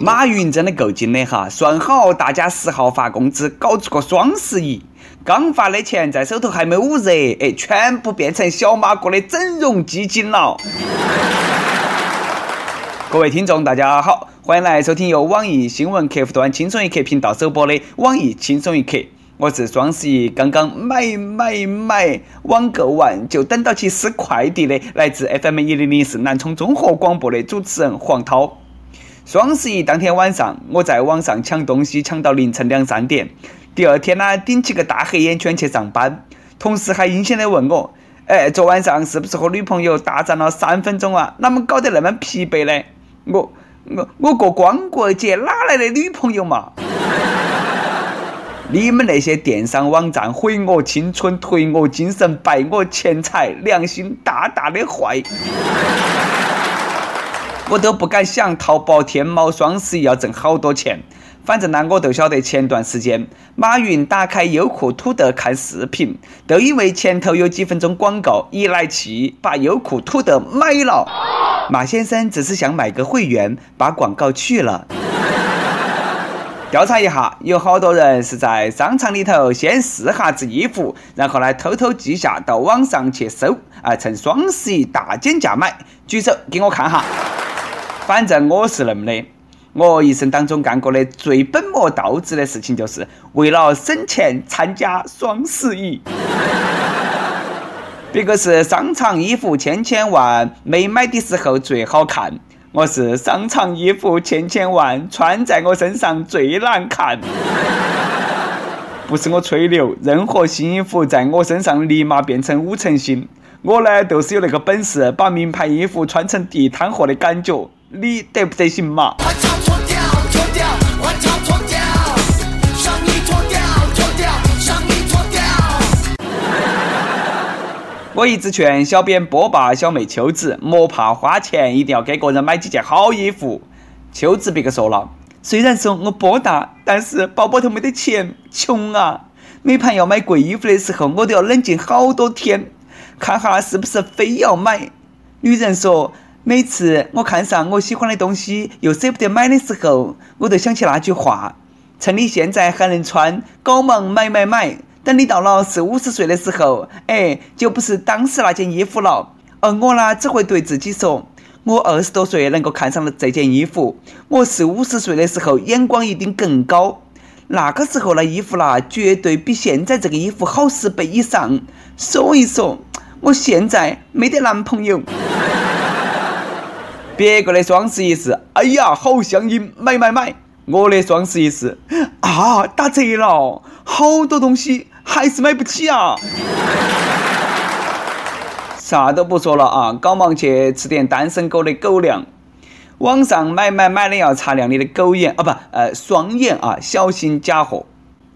马云真的够精的哈，算好大家十号发工资，搞出个双十一，刚发的钱在手头还没捂热，哎，全部变成小马哥的整容基金了。各位听众，大家好，欢迎来收听由网易新闻客户端轻松一刻频道首播的网易轻松一刻。我是双十一刚刚买买买网购完就等到去撕快递的，来自 FM 一零零四南充综合广播的主持人黄涛。双十一当天晚上，我在网上抢东西，抢到凌晨两三点。第二天呢，顶起个大黑眼圈去上班，同事还阴险的问我：“哎，昨晚上是不是和女朋友大战了三分钟啊？哪么搞得那么疲惫呢？”我我我过光棍节哪来的女朋友嘛？你们那些电商网站毁我青春，颓我精神，败我钱财，良心大大的坏。我都不敢想，淘宝、天猫双十一要挣好多钱。反正呢，我都晓得前段时间马云打开优酷土豆看视频，都因为前头有几分钟广告，一来气把优酷土豆买了。马先生只是想买个会员，把广告去了。调查一下，有好多人是在商场里头先试下子衣服，然后呢偷偷记下到网上去搜，啊，趁双十一大减价买。举手给我看哈。反正我是那么的，我一生当中干过的最本末倒置的事情，就是为了省钱参加双十一。别个是商场衣服千千万，没买的时候最好看；我是商场衣服千千万，穿在我身上最难看。不是我吹牛，任何新衣服在我身上立马变成五成新。我呢，都是有那个本事，把名牌衣服穿成地摊货的感觉。你得不得行嘛？我一直劝小编波霸小妹秋子，莫怕花钱，一定要给个人买几件好衣服。秋子别个说了，虽然说我波大，但是包包头没得钱，穷啊！每盘要买贵衣服的时候，我都要冷静好多天，看哈是不是非要买。女人说。每次我看上我喜欢的东西又舍不得买的时候，我都想起那句话：趁你现在还能穿，搞忙买买买。等你到了四五十岁的时候，哎，就不是当时那件衣服了。而我呢，只会对自己说：我二十多岁能够看上了这件衣服，我四五十岁的时候眼光一定更高。那个时候的衣服啦，绝对比现在这个衣服好十倍以上。所以说，我现在没得男朋友。别个的双十一是，哎呀，好香烟，买买买！我的双十一是，啊，打折了，好多东西还是买不起啊！啥都不说了啊，赶忙去吃点单身狗的狗粮。网上买买买的要擦亮你的狗眼啊，不，呃，双眼啊，小心假货。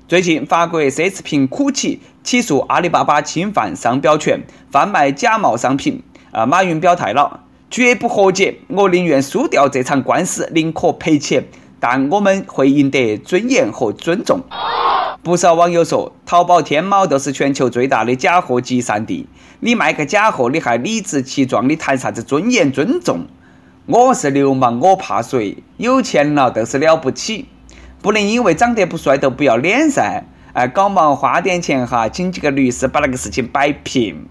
最近，法国奢侈品酷奇起诉阿里巴巴侵犯商标权，贩卖假冒商品。啊，马云表态了。绝不和解，我宁愿输掉这场官司，宁可赔钱，但我们会赢得尊严和尊重。不少网友说，淘宝、天猫都是全球最大的假货集散地。你卖个假货，你还理直气壮，你谈啥子尊严、尊重？我是流氓，我怕谁？有钱了都是了不起，不能因为长得不帅都不要脸噻！哎，搞忙花点钱哈，请几个律师把那个事情摆平。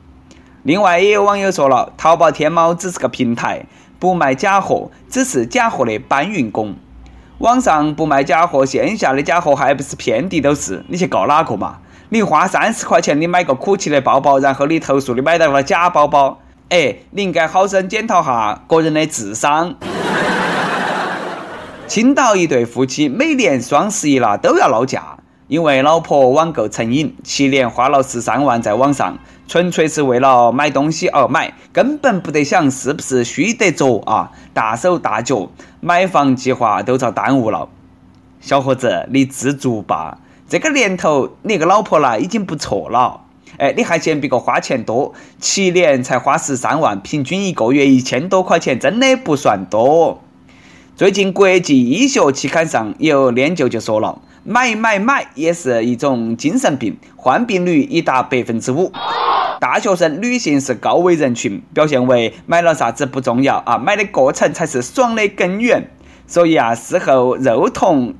另外，也有网友说了，淘宝、天猫只是个平台，不卖假货，只是假货的搬运工。网上不卖假货，线下的假货还不是遍地都是？你去告哪个嘛？你花三十块钱你买个酷奇的包包，然后你投诉你买到了假包包，哎，你应该好生检讨下个人的智商。青岛一对夫妻每年双十一了都要闹架。因为老婆网购成瘾，七年花了十三万在网上，纯粹是为了买东西而买，根本不得想是不是虚得着啊！大手大脚，买房计划都遭耽误了。小伙子，你知足吧，这个年头你个老婆啦已经不错了。哎，你还嫌别个花钱多？七年才花十三万，平均一个月一千多块钱，真的不算多。最近国际医学期刊上有研究就说了。买买买也是一种精神病，患病率已达百分之五。大学生女性是高危人群，表现为买了啥子不重要啊，买的过程才是爽的根源。所以啊，事后肉痛，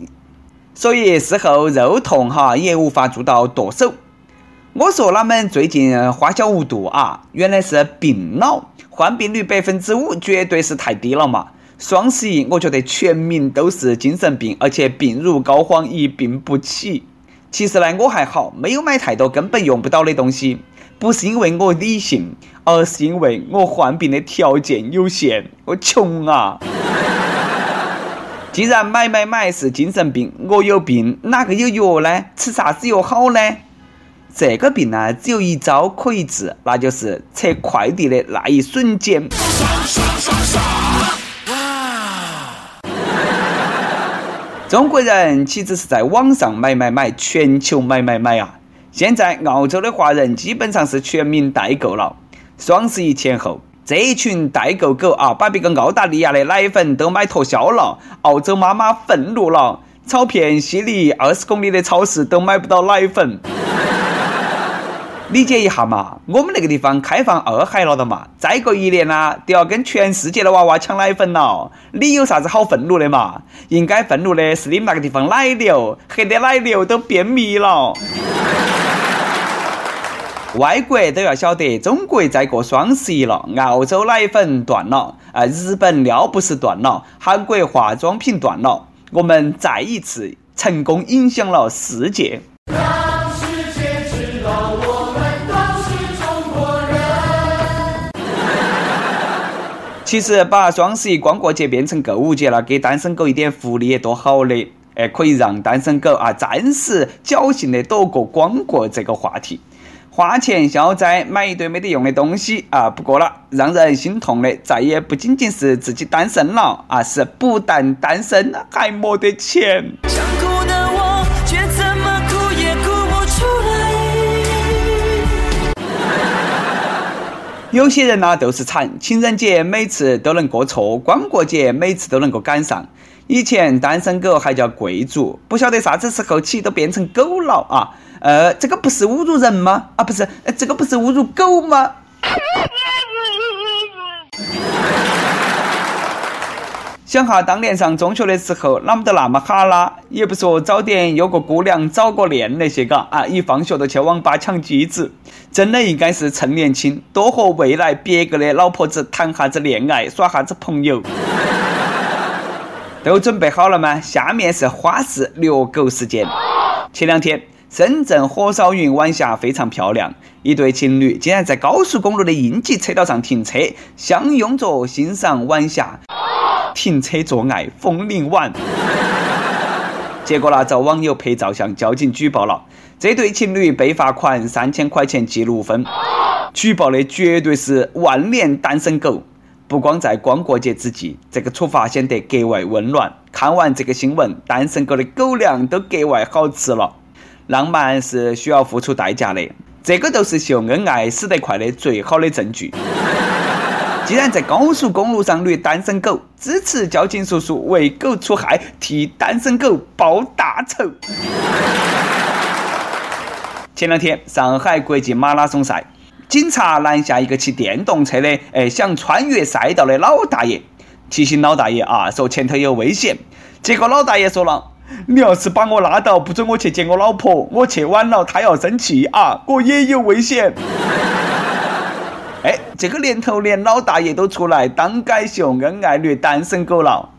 所以事后肉痛哈也无法做到剁手。我说他们最近花销无度啊，原来是病了，患病率百分之五，绝对是太低了嘛。双十一，我觉得全民都是精神病，而且病入膏肓，一病不起。其实呢，我还好，没有买太多根本用不到的东西，不是因为我理性，而是因为我患病的条件有限，我穷啊。既然买买买是精神病，我有病，哪个有药呢？吃啥子药好呢？这个病呢，只有一招可以治，那就是拆快递的那一瞬间。中国人岂止是在网上买买买，全球买买买啊！现在澳洲的华人基本上是全民代购了。双十一前后，这一群代购狗啊，把别个澳大利亚的奶粉都买脱销了。澳洲妈妈愤怒了，草片西里二十公里的超市都买不到奶粉。理解一下嘛，我们那个地方开放二孩了的嘛，再过一年呢，都要跟全世界的娃娃抢奶粉了。你有啥子好愤怒的嘛？应该愤怒的是你们那个地方奶牛，黑的奶牛都便秘了。外国都要晓得，中国在过双十一了，澳洲奶粉断了，啊，日本尿不湿断了，韩国化妆品断了，我们再一次成功影响了世界。其实把双十一光棍节变成购物节了，给单身狗一点福利也多好的，哎，可以让单身狗啊暂时侥幸的躲过光棍这个话题，花钱消灾，买一堆没得用的东西啊！不过了，让人心痛的再也不仅仅是自己单身了啊，是不但单身还没得钱。有些人呢都是惨，情人节每次都能过错，光棍节每次都能够赶上。以前单身狗还叫贵族，不晓得啥子时候起都变成狗了啊！呃，这个不是侮辱人吗？啊，不是，这个不是侮辱狗吗？想哈，当年上中学的时候，哪么都那么哈啦，也不说早点有个姑娘早个恋那些嘎啊，一放学就去网吧抢机子，真的应该是趁年轻，多和未来别个的老婆子谈下子恋爱，耍下子朋友。都准备好了吗？下面是花式虐狗事件。前两天，深圳火烧云晚霞非常漂亮，一对情侣竟然在高速公路的应急车道上停车，相拥着欣赏晚霞。停车做爱，风铃晚。结果呢，遭网友拍照向交警举报了。这对情侣被罚款三千块钱，记录分。举报的绝对是万年单身狗。不光在光过节之际，这个处罚显得格外温暖。看完这个新闻，单身狗的狗粮都格外好吃了。浪漫是需要付出代价的，这个都是秀恩爱死得快的最好的证据。既然在高速公路上虐单身狗，支持交警叔叔为狗除害，替单身狗报大仇。前两天，上海国际马拉松赛，警察拦下一个骑电动车的，哎，想穿越赛道的老大爷，提醒老大爷啊，说前头有危险。结果老大爷说了：“你要是把我拉倒，不准我去见我老婆，我去晚了，她要生气啊，我也有危险。”这个年头连老大爷都出来当街秀恩爱虐单身狗了，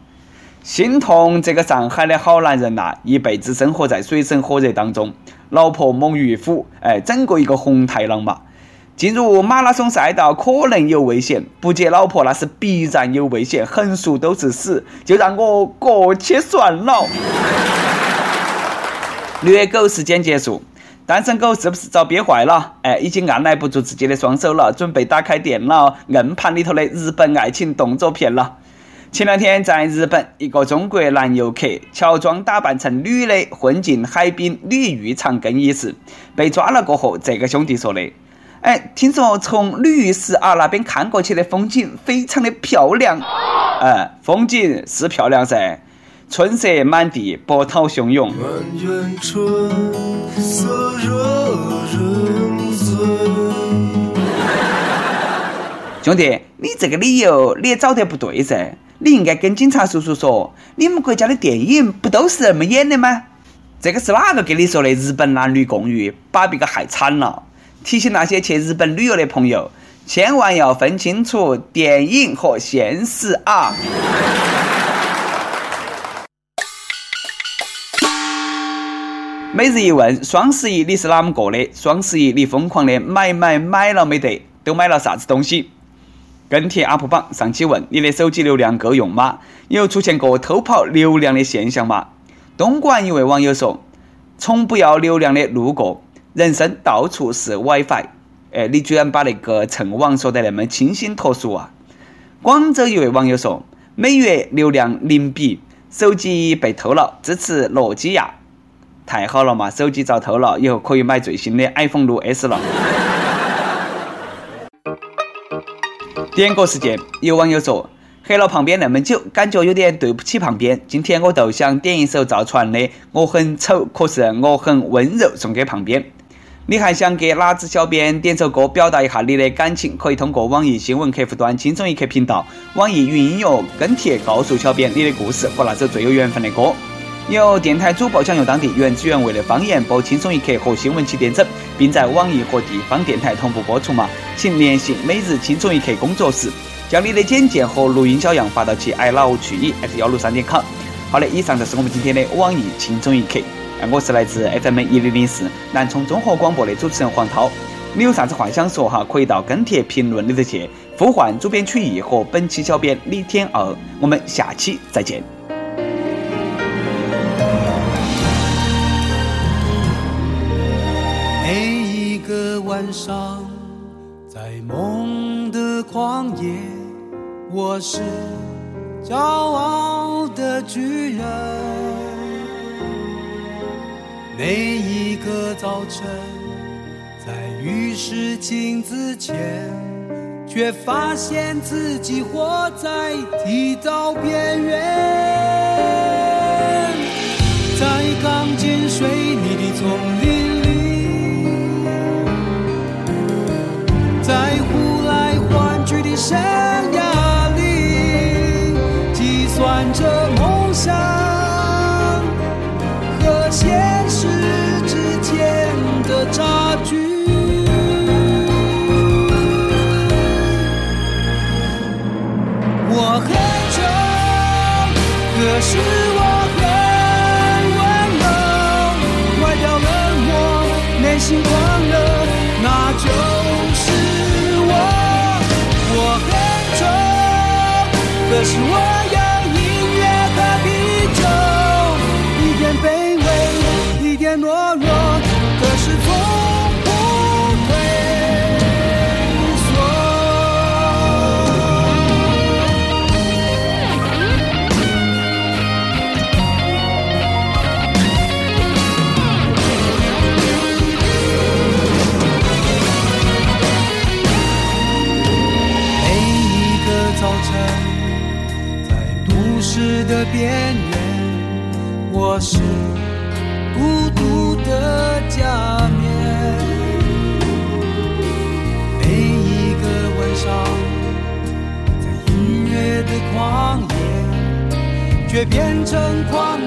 心痛这个上海的好男人呐，一辈子生活在水深火热当中，老婆猛于虎，哎，整个一个红太狼嘛。进入马拉松赛道可能有危险，不接老婆那是必然有危险，横竖都是死，就让我过去算了。虐狗时间结束。单身狗是不是遭憋坏了？哎，已经按耐不住自己的双手了，准备打开电脑硬盘里头的日本爱情动作片了。前两天在日本，一个中国男游客乔装打扮成女的，混进海滨女浴场更衣室，被抓了过后，这个兄弟说的：“哎，听说从女浴室啊那边看过去的风景非常的漂亮。嗯，风景是漂亮噻。”春色满地，波涛汹涌。兄弟，你这个理由你也找得不对噻，你应该跟警察叔叔说，你们国家的电影不都是这么演的吗？这个是哪个跟你说的？日本男女共浴，把别个害惨了。提醒那些去日本旅游的朋友，千万要分清楚电影和现实啊！每日一问：双十一你是哪么过的？双十一你疯狂的买买买了没得？都买了啥子东西？跟帖 UP 榜上期问：你的手机流量够用吗？有出现过偷跑流量的现象吗？东莞一位网友说：“从不要流量的路过，人生到处是 WiFi。”哎，你居然把那个蹭网说得那么清新脱俗啊！广州一位网友说：“每月流量零比，手机被偷了，支持诺基亚，太好了嘛！手机遭偷了，以后可以买最新的 iPhone 六 S 了。”点歌时间，有网友说：“黑了旁边那么久，感觉有点对不起旁边。今天我就想点一首赵传的《我很丑，可是我很温柔》送给旁边。你还想给哪只小编点首歌，表达一下你的感情？可以通过网易新闻客户端‘轻松一刻’频道、网易云音乐跟帖告诉小编你的故事和那首最有缘分的歌。”有电台主播想用当地原汁原味的方言播《轻松一刻》和新闻七点整，并在网易和地方电台同步播出嘛？请联系每日轻松一刻工作室，将你的简介和录音小样发到其 i love 去你 at 幺六三点 com。好的，以上就是我们今天的网易轻松一刻。我是来自 FM 一零零四南充综合广播的主持人黄涛。你有啥子话想说哈？可以到跟帖评论里头去呼唤主编曲艺和本期小编李天二。我们下期再见。的旷野，我是骄傲的巨人。每一个早晨，在浴室镜子前，却发现自己活在剃刀边缘，在钢筋水泥的丛林。生的边缘，我是孤独的假面。每一个晚上，在音乐的旷野，却变成狂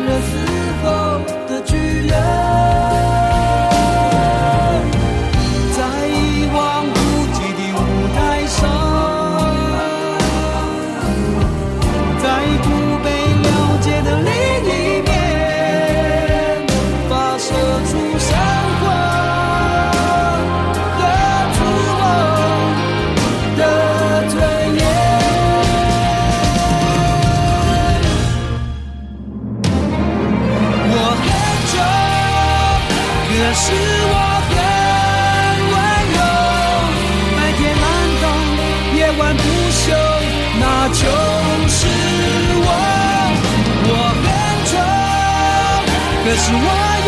可是我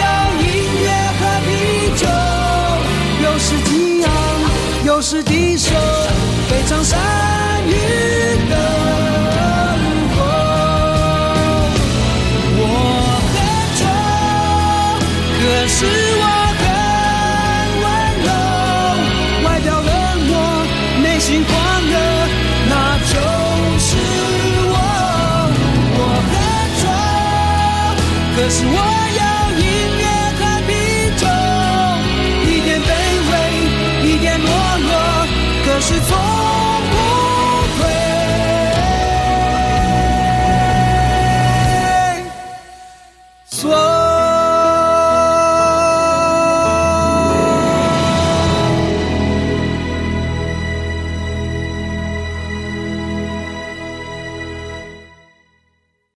要音乐和啤酒，有时激昂，有时低首，非常善于等可是我要